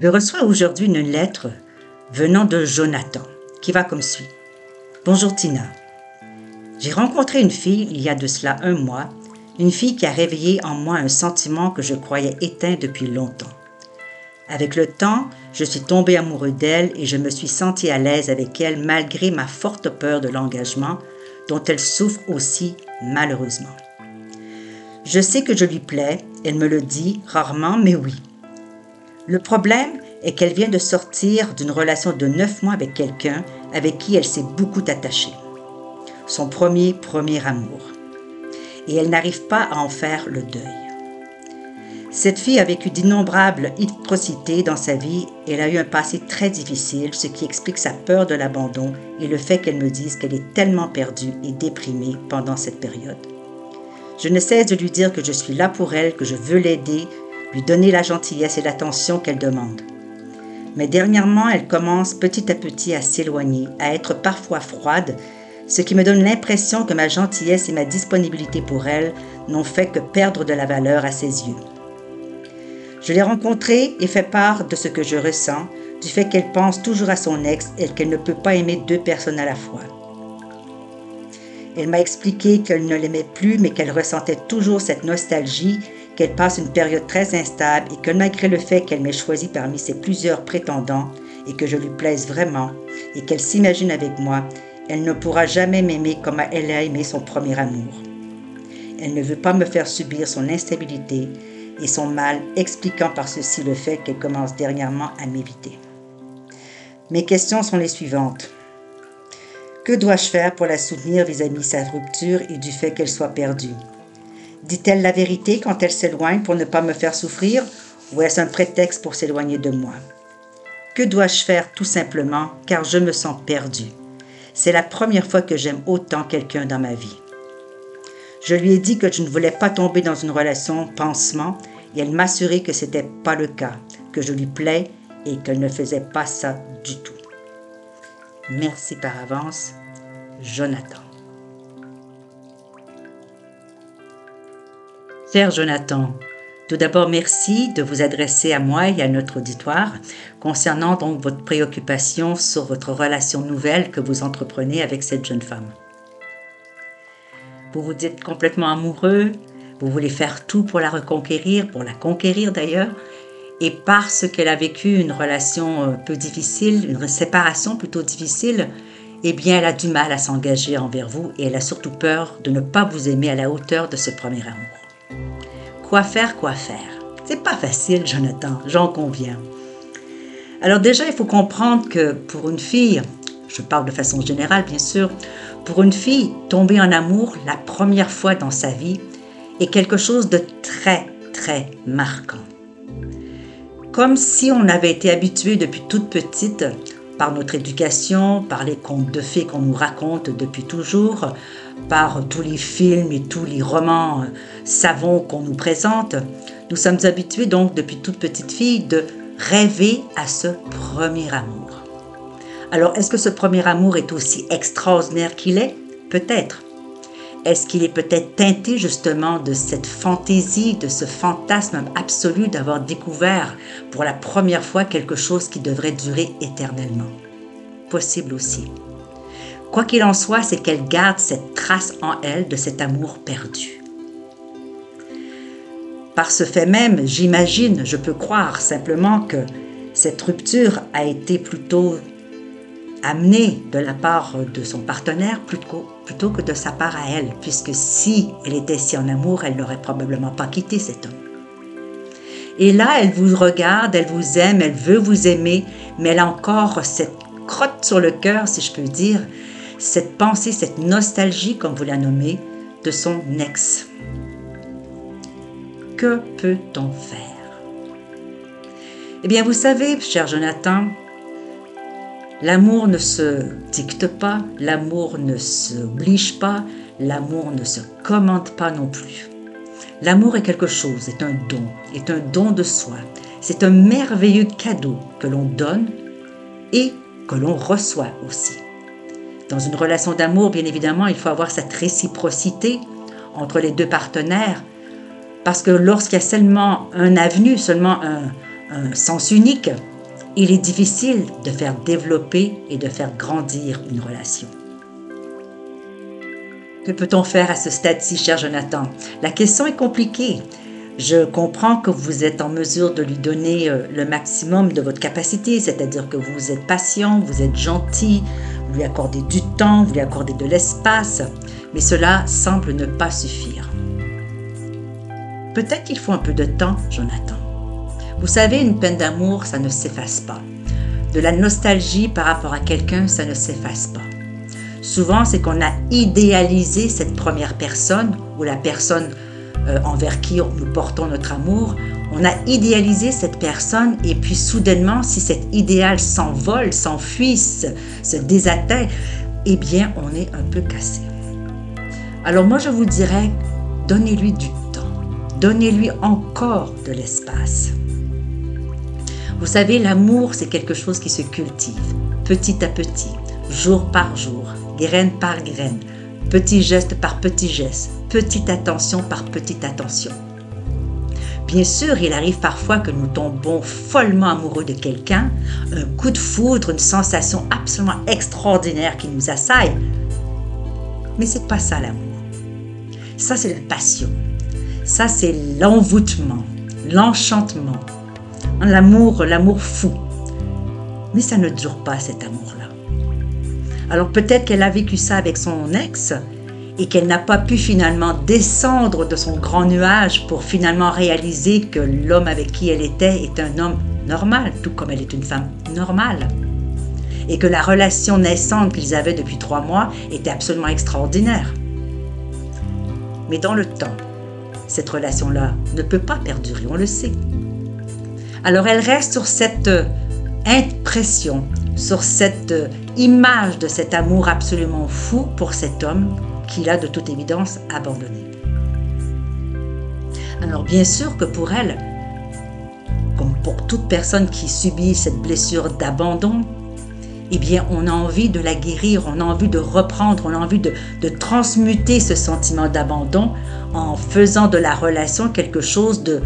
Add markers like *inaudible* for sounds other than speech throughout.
Je reçois aujourd'hui une lettre venant de Jonathan qui va comme suit. Bonjour Tina. J'ai rencontré une fille il y a de cela un mois, une fille qui a réveillé en moi un sentiment que je croyais éteint depuis longtemps. Avec le temps, je suis tombé amoureux d'elle et je me suis senti à l'aise avec elle malgré ma forte peur de l'engagement dont elle souffre aussi malheureusement. Je sais que je lui plais, elle me le dit rarement, mais oui. Le problème est qu'elle vient de sortir d'une relation de neuf mois avec quelqu'un avec qui elle s'est beaucoup attachée. Son premier, premier amour. Et elle n'arrive pas à en faire le deuil. Cette fille a vécu d'innombrables atrocités dans sa vie et elle a eu un passé très difficile, ce qui explique sa peur de l'abandon et le fait qu'elle me dise qu'elle est tellement perdue et déprimée pendant cette période. Je ne cesse de lui dire que je suis là pour elle, que je veux l'aider, lui donner la gentillesse et l'attention qu'elle demande. Mais dernièrement, elle commence petit à petit à s'éloigner, à être parfois froide, ce qui me donne l'impression que ma gentillesse et ma disponibilité pour elle n'ont fait que perdre de la valeur à ses yeux. Je l'ai rencontrée et fait part de ce que je ressens, du fait qu'elle pense toujours à son ex et qu'elle ne peut pas aimer deux personnes à la fois. Elle m'a expliqué qu'elle ne l'aimait plus, mais qu'elle ressentait toujours cette nostalgie qu'elle passe une période très instable et que malgré le fait qu'elle m'ait choisi parmi ses plusieurs prétendants et que je lui plaise vraiment et qu'elle s'imagine avec moi, elle ne pourra jamais m'aimer comme elle a aimé son premier amour. Elle ne veut pas me faire subir son instabilité et son mal, expliquant par ceci le fait qu'elle commence dernièrement à m'éviter. Mes questions sont les suivantes. Que dois-je faire pour la soutenir vis-à-vis de sa rupture et du fait qu'elle soit perdue? Dit-elle la vérité quand elle s'éloigne pour ne pas me faire souffrir ou est-ce un prétexte pour s'éloigner de moi? Que dois-je faire tout simplement car je me sens perdue C'est la première fois que j'aime autant quelqu'un dans ma vie. Je lui ai dit que je ne voulais pas tomber dans une relation pansement et elle m'a assuré que ce n'était pas le cas, que je lui plais et qu'elle ne faisait pas ça du tout. Merci par avance, Jonathan. Cher Jonathan, tout d'abord merci de vous adresser à moi et à notre auditoire concernant donc votre préoccupation sur votre relation nouvelle que vous entreprenez avec cette jeune femme. Vous vous dites complètement amoureux, vous voulez faire tout pour la reconquérir, pour la conquérir d'ailleurs, et parce qu'elle a vécu une relation un peu difficile, une séparation plutôt difficile, eh bien elle a du mal à s'engager envers vous et elle a surtout peur de ne pas vous aimer à la hauteur de ce premier amour. Quoi faire, quoi faire C'est pas facile, Jonathan, j'en conviens. Alors déjà, il faut comprendre que pour une fille, je parle de façon générale bien sûr, pour une fille, tomber en amour la première fois dans sa vie est quelque chose de très, très marquant. Comme si on avait été habitué depuis toute petite par notre éducation, par les contes de fées qu'on nous raconte depuis toujours, par tous les films et tous les romans euh, savants qu'on nous présente, nous sommes habitués donc depuis toute petite fille de rêver à ce premier amour. Alors, est-ce que ce premier amour est aussi extraordinaire qu'il est? Peut-être. Est-ce qu'il est peut-être teinté justement de cette fantaisie, de ce fantasme absolu d'avoir découvert pour la première fois quelque chose qui devrait durer éternellement? Possible aussi. Quoi qu'il en soit, c'est qu'elle garde cette trace en elle de cet amour perdu. Par ce fait même, j'imagine, je peux croire simplement que cette rupture a été plutôt amenée de la part de son partenaire plutôt, que de sa part à elle, puisque si elle était si en amour, elle n'aurait probablement pas quitté cet homme. Et là, elle vous regarde, elle vous aime, elle veut vous aimer, mais elle a encore cette crotte sur le cœur, si je peux dire, cette pensée, cette nostalgie, comme vous la nommez, de son ex. Que peut-on faire? Eh bien, vous savez, cher Jonathan, L'amour ne se dicte pas, l'amour ne s'oblige pas, l'amour ne se commande pas non plus. L'amour est quelque chose, est un don, est un don de soi. C'est un merveilleux cadeau que l'on donne et que l'on reçoit aussi. Dans une relation d'amour, bien évidemment, il faut avoir cette réciprocité entre les deux partenaires, parce que lorsqu'il y a seulement un avenue, seulement un, sens unique, il est difficile de faire développer et de faire grandir une relation. Que peut-on faire à ce stade-ci, cher Jonathan? La question est compliquée. Je comprends que vous êtes en mesure de lui donner euh, le maximum de votre capacité, c'est-à-dire que vous êtes patient, vous êtes gentil, vous lui accordez du temps, vous lui accordez de l'espace, mais cela semble ne pas suffire. Peut-être qu'il faut un peu de temps, Jonathan. Vous savez, une peine d'amour, ça ne s'efface pas. De la nostalgie par rapport à quelqu'un, ça ne s'efface pas. Souvent, c'est qu'on a idéalisé cette première personne ou la personne euh, envers qui nous portons notre amour. On a idéalisé cette personne et puis soudainement, si cet idéal s'envole, s'enfuit, se, se désatteint, eh bien, on est un peu cassé. Alors moi, je vous dirais, donnez-lui du Donnez-lui encore de l'espace. Vous savez, l'amour, c'est quelque chose qui se cultive, petit à petit, jour par jour, graine par graine, petit geste par petit geste, petite attention par petite attention. Bien sûr, il arrive parfois que nous tombons follement amoureux de quelqu'un, un coup de foudre, une sensation absolument extraordinaire qui nous assaille. Mais c'est pas ça l'amour. Ça, c'est la passion. Ça, c'est l'envoûtement, l'enchantement, l'amour, l'amour fou. Mais ça ne dure pas cet amour-là. Alors peut-être qu'elle a vécu ça avec son ex et qu'elle n'a pas pu finalement descendre de son grand nuage pour finalement réaliser que l'homme avec qui elle était est un homme normal, tout comme elle est une femme normale. Et que la relation naissante qu'ils avaient depuis trois mois était absolument extraordinaire. Mais dans le temps, cette relation-là ne peut pas perdurer, on le sait. Alors elle reste sur cette euh, impression, sur cette euh, image de cet amour absolument fou pour cet homme qu'il a de toute évidence abandonné. Alors bien sûr que pour elle, comme pour toute personne qui subit cette blessure d'abandon, eh bien, on a envie de la guérir, on a envie de reprendre, on a envie de, transmuter ce sentiment d'abandon en faisant de la relation quelque chose de,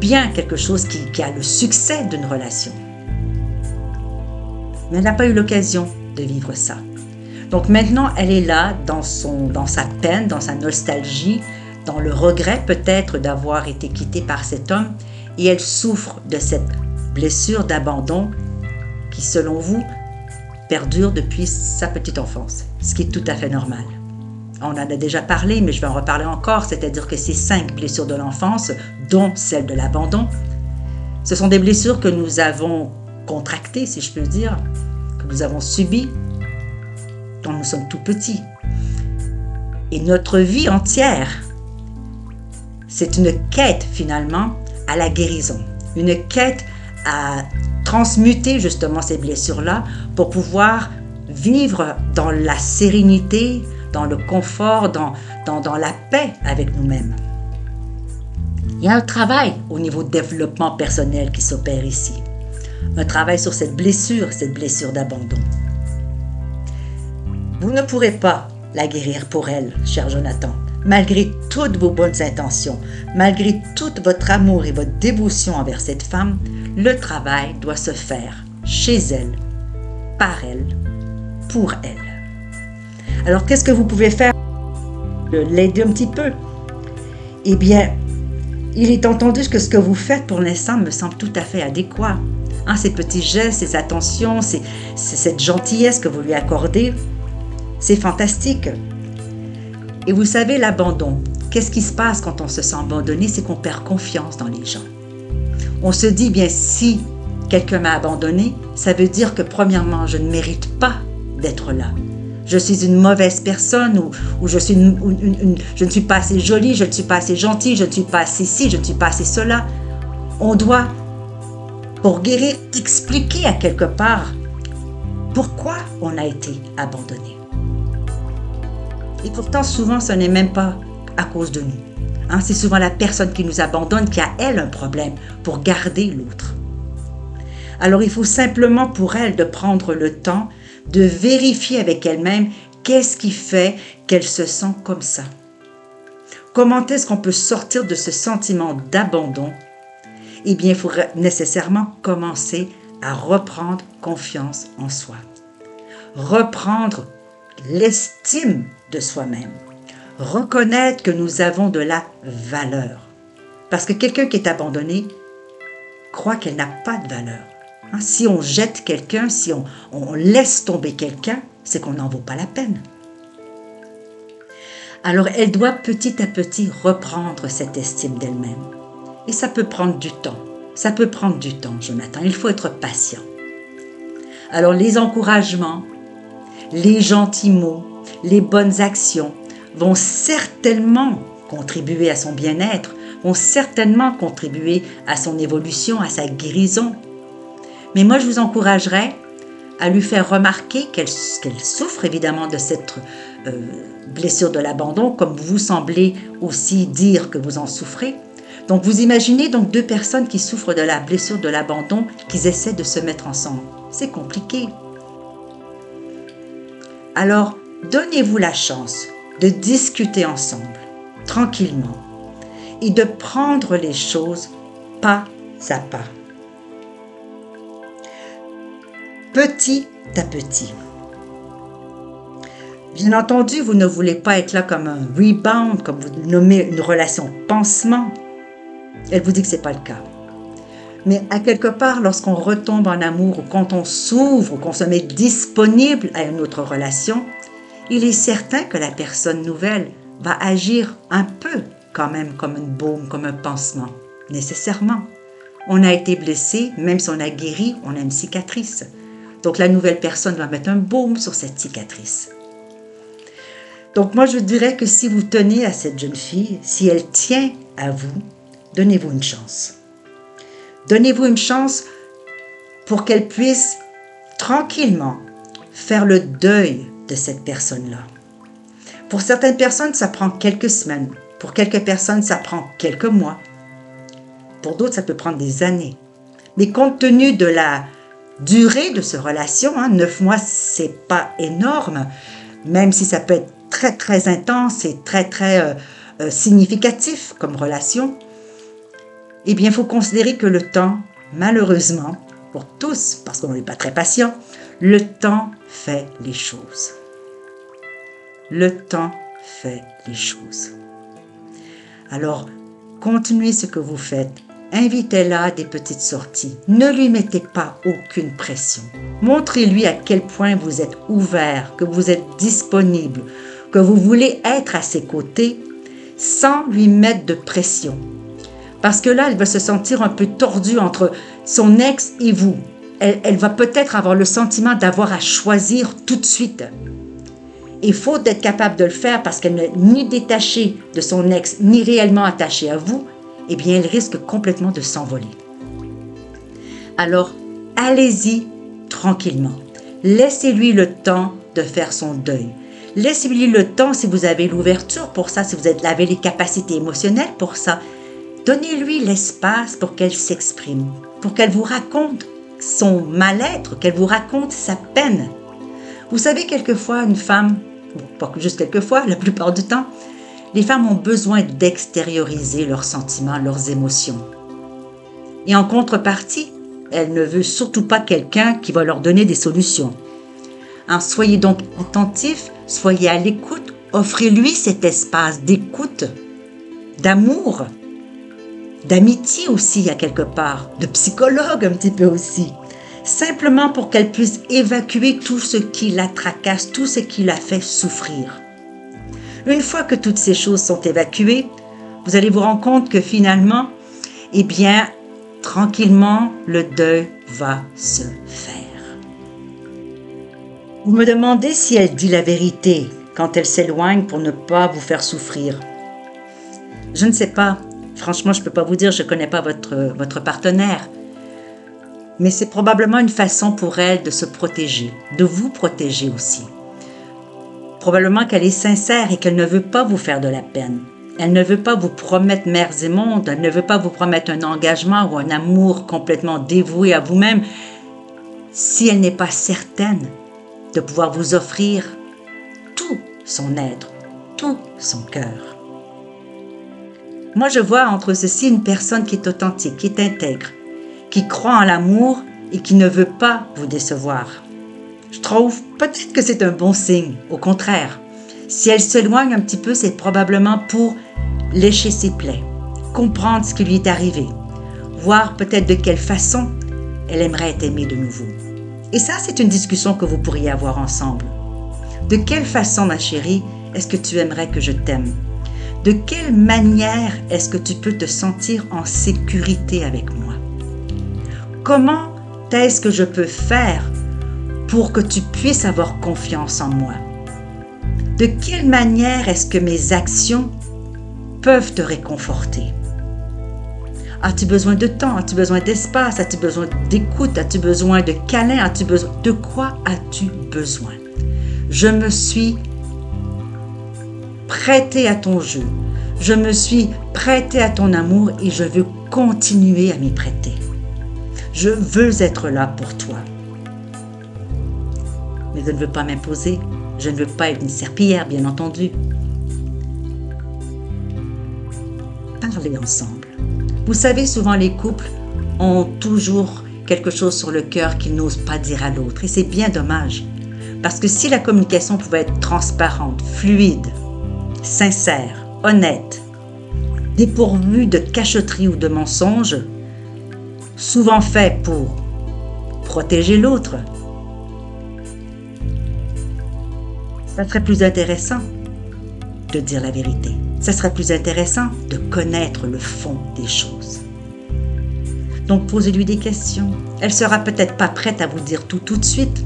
bien, quelque chose qui, qui a le succès d'une relation. Mais elle n'a pas eu l'occasion de vivre ça. Donc maintenant, elle est là dans, son, dans sa peine, dans sa nostalgie, dans le regret peut-être d'avoir été quittée par cet homme, et elle souffre de cette blessure d'abandon qui, selon vous, perdure depuis sa petite enfance, ce qui est tout à fait normal. On en a déjà parlé, mais je vais en reparler encore, c'est-à-dire que ces cinq blessures de l'enfance, dont celle de l'abandon, ce sont des blessures que nous avons contractées, si je peux dire, que nous avons subies quand nous sommes tout petits. Et notre vie entière, c'est une quête finalement à la guérison, une quête à transmuter justement ces blessures-là pour pouvoir vivre dans la sérénité, dans le confort, dans, dans, dans la paix avec nous-mêmes. Il y a un travail au niveau développement personnel qui s'opère ici. Un travail sur cette blessure, cette blessure d'abandon. Vous ne pourrez pas la guérir pour elle, cher Jonathan, malgré toutes vos bonnes intentions, malgré tout votre amour et votre dévotion envers cette femme, le travail doit se faire chez elle, par elle, pour elle. Alors qu'est-ce que vous pouvez faire? L'aider un petit peu. Eh bien, il est entendu que ce que vous faites pour l'instant me semble tout à fait adéquat. Hein, ces petits gestes, ces attentions, cette gentillesse que vous lui accordez, c'est fantastique. Et vous savez, l'abandon, qu'est-ce qui se passe quand on se sent abandonné? C'est qu'on perd confiance dans les gens. On se dit, bien, si quelqu'un m'a abandonné, ça veut dire que premièrement, je ne mérite pas d'être là. Je suis une mauvaise personne ou, je, suis je ne suis pas assez jolie, je ne suis pas assez gentille, je ne suis pas assez ci, je ne suis pas assez cela. On doit, pour guérir, expliquer à quelque part pourquoi on a été abandonné. Et pourtant, souvent, ce n'est même pas à cause de nous. Hein, c'est souvent la personne qui nous abandonne qui a, elle, un problème pour garder l'autre. Alors, il faut simplement pour elle de prendre le temps de vérifier avec elle-même qu'est-ce qui fait qu'elle se sent comme ça. Comment est-ce qu'on peut sortir de ce sentiment d'abandon? Eh bien, il faudrait nécessairement commencer à reprendre confiance en soi. Reprendre l'estime de soi-même. Reconnaître que nous avons de la valeur. Parce que quelqu'un qui est abandonné croit qu'elle n'a pas de valeur. Hein, si on jette quelqu'un, si on, on laisse tomber quelqu'un, c'est qu'on n'en vaut pas la peine. Alors elle doit petit à petit reprendre cette estime d'elle-même. Et ça peut prendre du temps. Ça peut prendre du temps, Jonathan. Il faut être patient. Alors les encouragements, les gentils mots, les bonnes actions vont certainement contribuer à son bien-être, vont certainement contribuer à son évolution, à sa guérison. Mais moi, je vous encouragerais à lui faire remarquer qu'elle souffre évidemment de cette euh, blessure de l'abandon, comme vous semblez aussi dire que vous en souffrez. Donc vous imaginez donc deux personnes qui souffrent de la blessure de l'abandon, qui essaient de se mettre ensemble. C'est compliqué. Alors, donnez-vous la chance de discuter ensemble, tranquillement, et de prendre les choses pas à pas. Petit à petit. Bien entendu, vous ne voulez pas être là comme un rebound, comme vous nommez une relation pansement. Elle vous dit que ce n'est pas le cas. Mais à quelque part, lorsqu'on retombe en amour ou quand on s'ouvre ou qu'on se met disponible à une autre relation, il est certain que la personne nouvelle va agir un peu quand même comme une baume, comme un pansement, nécessairement. On a été blessé, même si on a guéri, on a une cicatrice. Donc la nouvelle personne va mettre un baume sur cette cicatrice. Donc moi je dirais que si vous tenez à cette jeune fille, si elle tient à vous, donnez-vous une chance. Donnez-vous une chance pour qu'elle puisse tranquillement faire le deuil de cette personne-là. Pour certaines personnes, ça prend quelques semaines. Pour quelques personnes, ça prend quelques mois. Pour d'autres, ça peut prendre des années. Mais compte tenu de la durée de ce relation, hein, neuf mois, c'est pas énorme, même si ça peut être très très intense et très très euh, euh, significatif comme relation, eh bien, il faut considérer que le temps, malheureusement, pour tous, parce qu'on n'est pas très patient, le temps fait les choses. Le temps fait les choses. Alors, continuez ce que vous faites. Invitez-la à des petites sorties. Ne lui mettez pas aucune pression. Montrez-lui à quel point vous êtes ouvert, que vous êtes disponible, que vous voulez être à ses côtés sans lui mettre de pression. Parce que là, elle va se sentir un peu tordue entre son ex et vous. Elle, va peut-être avoir le sentiment d'avoir à choisir tout de suite. Il faut être capable de le faire parce qu'elle n'est ni détachée de son ex, ni réellement attachée à vous. Eh bien, elle risque complètement de s'envoler. Alors, allez-y tranquillement. Laissez-lui le temps de faire son deuil. Laissez-lui le temps si vous avez l'ouverture pour ça, si vous avez les capacités émotionnelles pour ça. Donnez-lui l'espace pour qu'elle s'exprime, pour qu'elle vous raconte son mal-être, qu'elle vous raconte sa peine. Vous savez, quelquefois, une femme, pas juste quelquefois, la plupart du temps, les femmes ont besoin d'extérioriser leurs sentiments, leurs émotions. Et en contrepartie, elle ne veut surtout pas quelqu'un qui va leur donner des solutions. Hein, soyez donc attentifs Soyez à l'écoute, offrez-lui cet espace d'écoute, d'amour, d'amitié aussi à quelque part, de psychologue un petit peu aussi, simplement pour qu'elle puisse évacuer tout ce qui la tracasse, tout ce qui la fait souffrir. Une fois que toutes ces choses sont évacuées, vous allez vous rendre compte que finalement, eh bien, tranquillement, le deuil va se faire. Vous me demandez si elle dit la vérité quand elle s'éloigne pour ne pas vous faire souffrir. Je ne sais pas. Franchement, je ne peux pas vous dire, je ne connais pas votre, votre partenaire. mais c'est probablement une façon pour elle de se protéger, de vous protéger aussi. Probablement qu'elle est sincère et qu'elle ne veut pas vous faire de la peine. Elle ne veut pas vous promettre mers et mondes, elle ne veut pas vous promettre un engagement ou un amour complètement dévoué à vous-même si elle n'est pas certaine de pouvoir vous offrir tout son être, tout son cœur. Moi, je vois entre ceci une personne qui est authentique, qui est intègre, qui croit en l'amour et qui ne veut pas vous décevoir. Je trouve peut-être que c'est un bon signe, au contraire. Si elle s'éloigne un petit peu, c'est probablement pour lécher ses plaies, comprendre ce qui lui est arrivé, voir peut-être de quelle façon elle aimerait être aimée de nouveau. Et ça, c'est une discussion que vous pourriez avoir ensemble. De quelle façon, ma chérie, est-ce que tu aimerais que je t'aime? De quelle manière est-ce que tu peux te sentir en sécurité avec moi? Comment est-ce que je peux faire pour que tu puisses avoir confiance en moi? De quelle manière est-ce que mes actions peuvent te réconforter? As-tu besoin de temps? As-tu besoin d'espace? As-tu besoin d'écoute? As-tu besoin de câlin As-tu besoin de quoi as-tu besoin? Je me suis prêté à ton jeu. Je me suis prêté à ton amour et je veux continuer à m'y prêter. Je veux être là pour toi. Mais je ne veux pas m'imposer. Je ne veux pas être une serpillière, bien entendu. Parlez ensemble. Vous savez, souvent les couples ont toujours quelque chose sur le cœur qu'ils n'osent pas dire à l'autre. Et c'est bien dommage. Parce que si la communication pouvait être transparente, fluide, sincère, honnête, dépourvue de cachotterie ou de mensonges, souvent fait pour protéger l'autre, ça serait plus intéressant de dire la vérité ça serait plus intéressant de connaître le fond des choses. Donc posez-lui des questions. Elle sera peut-être pas prête à vous dire tout de suite,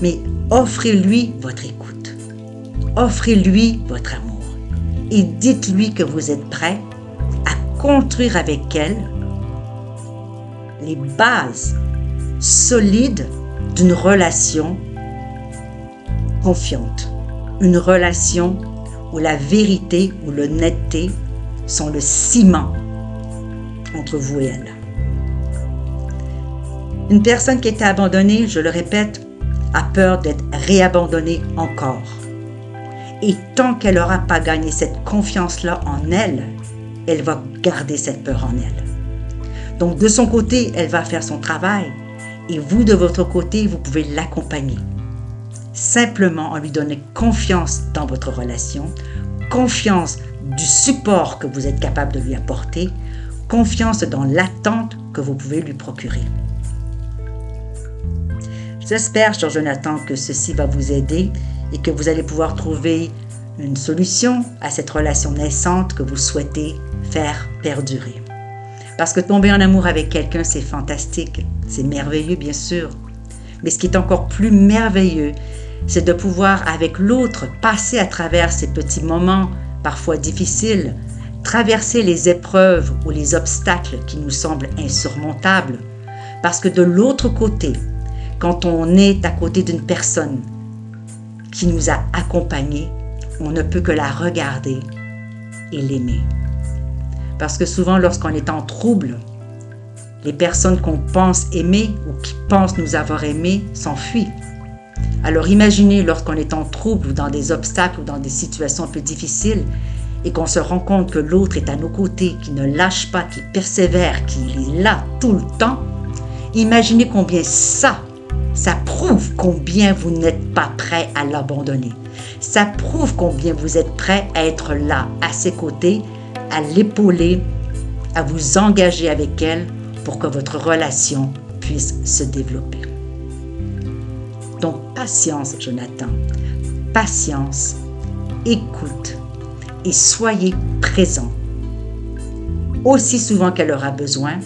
mais offrez-lui votre écoute. Offrez-lui votre amour. Et dites-lui que vous êtes prêt à construire avec elle les bases solides d'une relation confiante, une relation où la vérité ou l'honnêteté sont le ciment entre vous et elle. Une personne qui était abandonnée, je le répète, a peur d'être réabandonnée encore. Et tant qu'elle n'aura pas gagné cette confiance-là en elle, elle va garder cette peur en elle. Donc de son côté, elle va faire son travail et vous, de votre côté, vous pouvez l'accompagner simplement en lui donnant confiance dans votre relation, confiance du support que vous êtes capable de lui apporter, confiance dans l'attente que vous pouvez lui procurer. J'espère, cher Jonathan, que ceci va vous aider et que vous allez pouvoir trouver une solution à cette relation naissante que vous souhaitez faire perdurer. Parce que tomber en amour avec quelqu'un, c'est fantastique, c'est merveilleux bien sûr. Mais ce qui est encore plus merveilleux, c'est de pouvoir avec l'autre passer à travers ces petits moments parfois difficiles, traverser les épreuves ou les obstacles qui nous semblent insurmontables. Parce que de l'autre côté, quand on est à côté d'une personne qui nous a accompagnés, on ne peut que la regarder et l'aimer. Parce que souvent, lorsqu'on est en trouble, les personnes qu'on pense aimer ou qui pensent nous avoir aimés s'enfuient. Alors imaginez lorsqu'on est en trouble ou dans des obstacles ou dans des situations un peu difficiles et qu'on se rend compte que l'autre est à nos côtés, qui ne lâche pas, qui persévère, qui est là tout le temps. Imaginez combien ça, ça prouve combien vous n'êtes pas prêt à l'abandonner. Ça prouve combien vous êtes prêt à être là, à ses côtés, à l'épauler, à vous engager avec elle pour que votre relation puisse se développer. Donc patience, Jonathan. Patience, écoute et soyez présent. Aussi souvent qu'elle aura besoin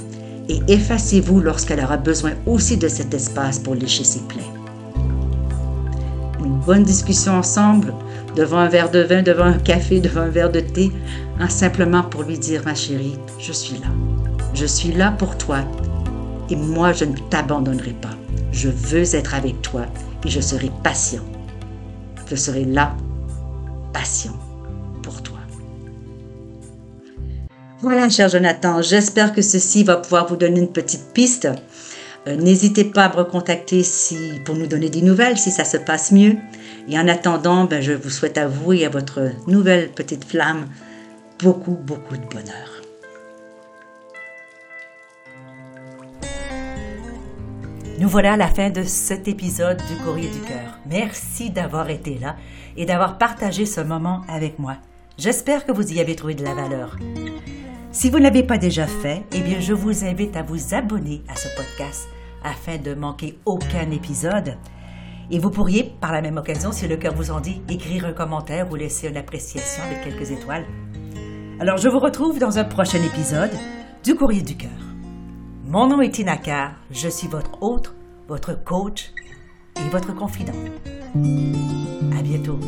et effacez-vous lorsqu'elle aura besoin aussi de cet espace pour lécher ses plaies. Une bonne discussion ensemble, devant un verre de vin, devant un café, *laughs* devant un verre de thé, simplement pour lui dire, ma chérie, je suis là. Je suis là pour toi et moi je ne t'abandonnerai pas. Je veux être avec toi et je serai patient. Je serai là, patient Voilà, cher Jonathan, j'espère que ceci va pouvoir vous donner une petite piste. Euh, n'hésitez pas à me recontacter si, pour nous donner des nouvelles si ça se passe mieux. Et en attendant, ben, je vous souhaite à vous et à votre nouvelle petite flamme beaucoup, beaucoup de bonheur. Nous voilà à la fin de cet épisode du Courrier du Cœur. Merci d'avoir été là et d'avoir partagé ce moment avec moi. J'espère que vous y avez trouvé de la valeur. Si vous ne l'avez pas déjà fait, eh bien, je vous invite à vous abonner à ce podcast afin de manquer aucun épisode. Et vous pourriez, par la même occasion, si le cœur vous en dit, écrire un commentaire ou laisser une appréciation avec quelques étoiles. Alors, je vous retrouve dans un prochain épisode du Courrier du Cœur. Mon nom est Tina Carr, je suis votre hôte, votre coach et votre confident. À bientôt.